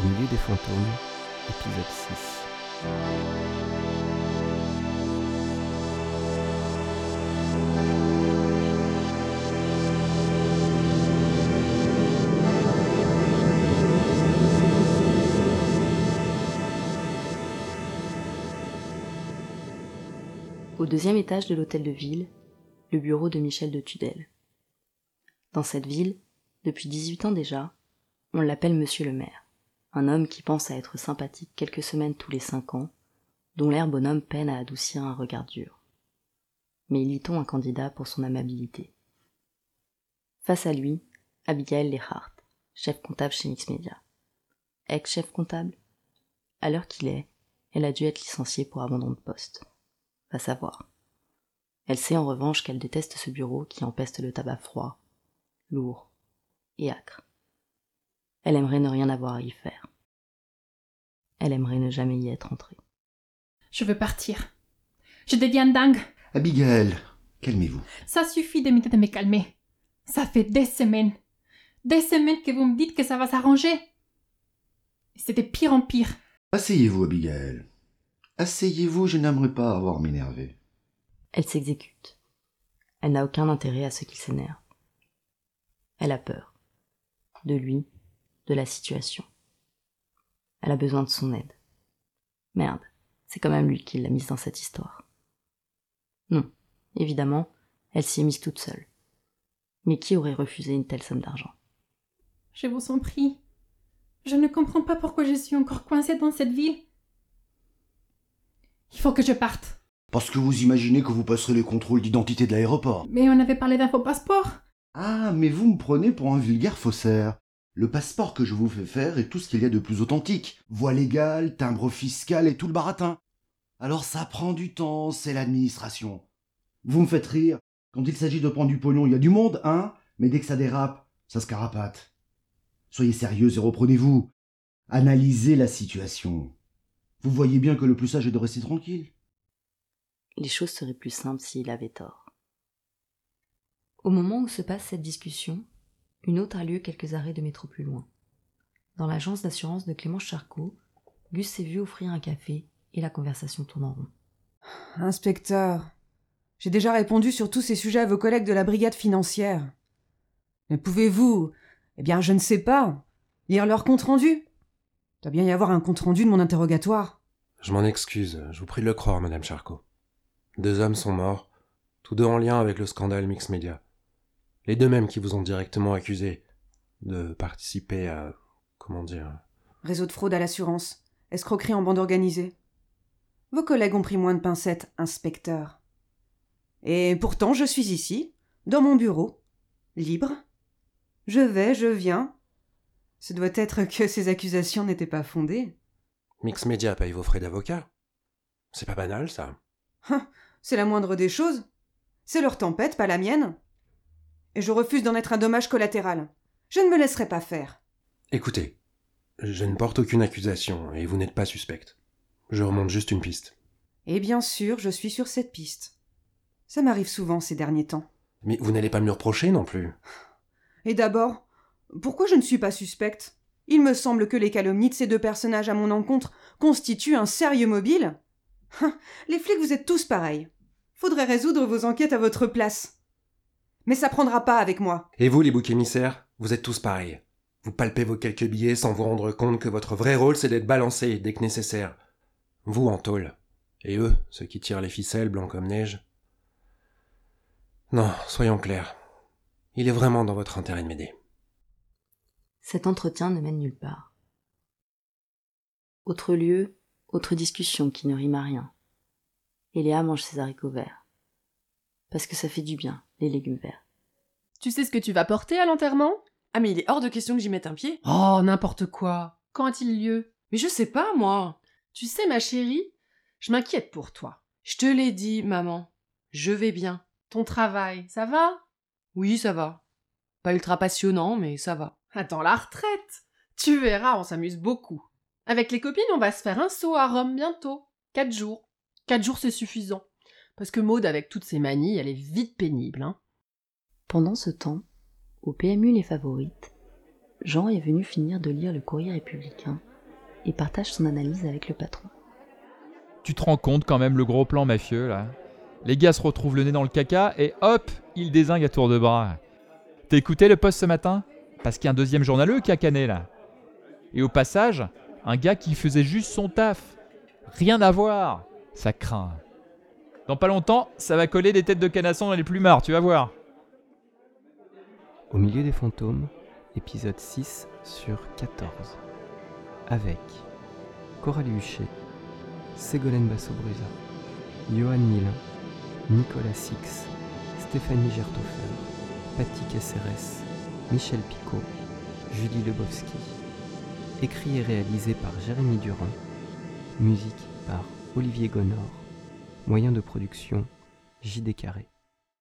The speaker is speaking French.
Au milieu des fantômes, épisode 6. Au deuxième étage de l'hôtel de ville, le bureau de Michel de Tudel. Dans cette ville, depuis 18 ans déjà, on l'appelle Monsieur le maire, un homme qui pense à être sympathique quelques semaines tous les cinq ans, dont l'air bonhomme peine à adoucir un regard dur. Mais élit-on un candidat pour son amabilité Face à lui, Abigail Lehart, chef comptable chez Mixmedia. Ex-chef comptable À l'heure qu'il est, elle a dû être licenciée pour abandon de poste. Va savoir. Elle sait en revanche qu'elle déteste ce bureau qui empeste le tabac froid, lourd et âcre. Elle aimerait ne rien avoir à y faire. Elle aimerait ne jamais y être entrée. Je veux partir. Je deviens dingue. Abigail, calmez-vous. Ça suffit de de me calmer. Ça fait des semaines. Des semaines que vous me dites que ça va s'arranger. De pire en pire. Asseyez-vous, Abigail. Asseyez-vous, je n'aimerais pas avoir à m'énerver. Elle s'exécute. Elle n'a aucun intérêt à ce qu'il s'énerve. Elle a peur. De lui, de la situation. Elle a besoin de son aide. Merde, c'est quand même lui qui l'a mise dans cette histoire. Non, évidemment, elle s'y est mise toute seule. Mais qui aurait refusé une telle somme d'argent? Je vous en prie. Je ne comprends pas pourquoi je suis encore coincée dans cette ville. Il faut que je parte. Parce que vous imaginez que vous passerez les contrôles d'identité de l'aéroport. Mais on avait parlé d'un faux passeport. Ah, mais vous me prenez pour un vulgaire faussaire. Le passeport que je vous fais faire est tout ce qu'il y a de plus authentique. Voie légale, timbre fiscal et tout le baratin. Alors ça prend du temps, c'est l'administration. Vous me faites rire. Quand il s'agit de prendre du pognon, il y a du monde, hein? Mais dès que ça dérape, ça se carapate. Soyez sérieuse et reprenez-vous. Analysez la situation. Vous voyez bien que le plus sage est de rester tranquille. Les choses seraient plus simples s'il avait tort. Au moment où se passe cette discussion, une autre a lieu quelques arrêts de métro plus loin. Dans l'agence d'assurance de Clément Charcot, Gus s'est vu offrir un café et la conversation tourne en rond. Inspecteur, j'ai déjà répondu sur tous ces sujets à vos collègues de la brigade financière. Mais pouvez-vous, eh bien, je ne sais pas, lire leur compte-rendu? Il doit bien y avoir un compte-rendu de mon interrogatoire. Je m'en excuse, je vous prie de le croire, Madame Charcot. Deux hommes sont morts, tous deux en lien avec le scandale Mix Media. Les deux mêmes qui vous ont directement accusé de participer à. comment dire. Réseau de fraude à l'assurance, escroquerie en bande organisée. Vos collègues ont pris moins de pincettes, inspecteur. Et pourtant, je suis ici, dans mon bureau, libre. Je vais, je viens. Ce doit être que ces accusations n'étaient pas fondées. Mix Media paye vos frais d'avocat. C'est pas banal, ça. Hein, c'est la moindre des choses. C'est leur tempête, pas la mienne. Et je refuse d'en être un dommage collatéral. Je ne me laisserai pas faire. Écoutez, je ne porte aucune accusation et vous n'êtes pas suspecte. Je remonte juste une piste. Et bien sûr, je suis sur cette piste. Ça m'arrive souvent ces derniers temps. Mais vous n'allez pas me le reprocher non plus. Et d'abord, pourquoi je ne suis pas suspecte? Il me semble que les calomnies de ces deux personnages à mon encontre constituent un sérieux mobile. Hein, les flics, vous êtes tous pareils. Faudrait résoudre vos enquêtes à votre place. Mais ça prendra pas avec moi. Et vous, les boucs émissaires, vous êtes tous pareils. Vous palpez vos quelques billets sans vous rendre compte que votre vrai rôle, c'est d'être balancé dès que nécessaire. Vous en tôle. Et eux, ceux qui tirent les ficelles blancs comme neige. Non, soyons clairs. Il est vraiment dans votre intérêt de m'aider. Cet entretien ne mène nulle part. Autre lieu, autre discussion qui ne rime à rien. Et Léa mange ses haricots verts. Parce que ça fait du bien, les légumes verts. Tu sais ce que tu vas porter à l'enterrement? Ah mais il est hors de question que j'y mette un pied. Oh, n'importe quoi. Quand a-t-il lieu? Mais je sais pas, moi. Tu sais, ma chérie, je m'inquiète pour toi. Je te l'ai dit, maman. Je vais bien. Ton travail, ça va? Oui, ça va. Pas ultra passionnant, mais ça va. Attends la retraite. Tu verras, on s'amuse beaucoup. Avec les copines, on va se faire un saut à Rome bientôt. Quatre jours. Quatre jours, c'est suffisant. Parce que Maude, avec toutes ses manies, elle est vite pénible. Hein. Pendant ce temps, au PMU Les Favorites, Jean est venu finir de lire le courrier républicain et partage son analyse avec le patron. Tu te rends compte quand même le gros plan mafieux là? Les gars se retrouvent le nez dans le caca et hop, ils désinguent à tour de bras. T'as écouté le poste ce matin? Parce qu'il y a un deuxième journaleux qui a cané là. Et au passage, un gars qui faisait juste son taf. Rien à voir. Ça craint. Dans pas longtemps, ça va coller des têtes de canasson dans les plumards, tu vas voir. Au milieu des fantômes, épisode 6 sur 14. Avec Coralie Huchet, Ségolène Basso-Brusa, Johan Milin, Nicolas Six, Stéphanie Gerthofer, Patty Caceres, Michel Picot, Julie Lebowski. Écrit et réalisé par Jérémy Durand. Musique par Olivier Gonor. Moyen de production JD Carré.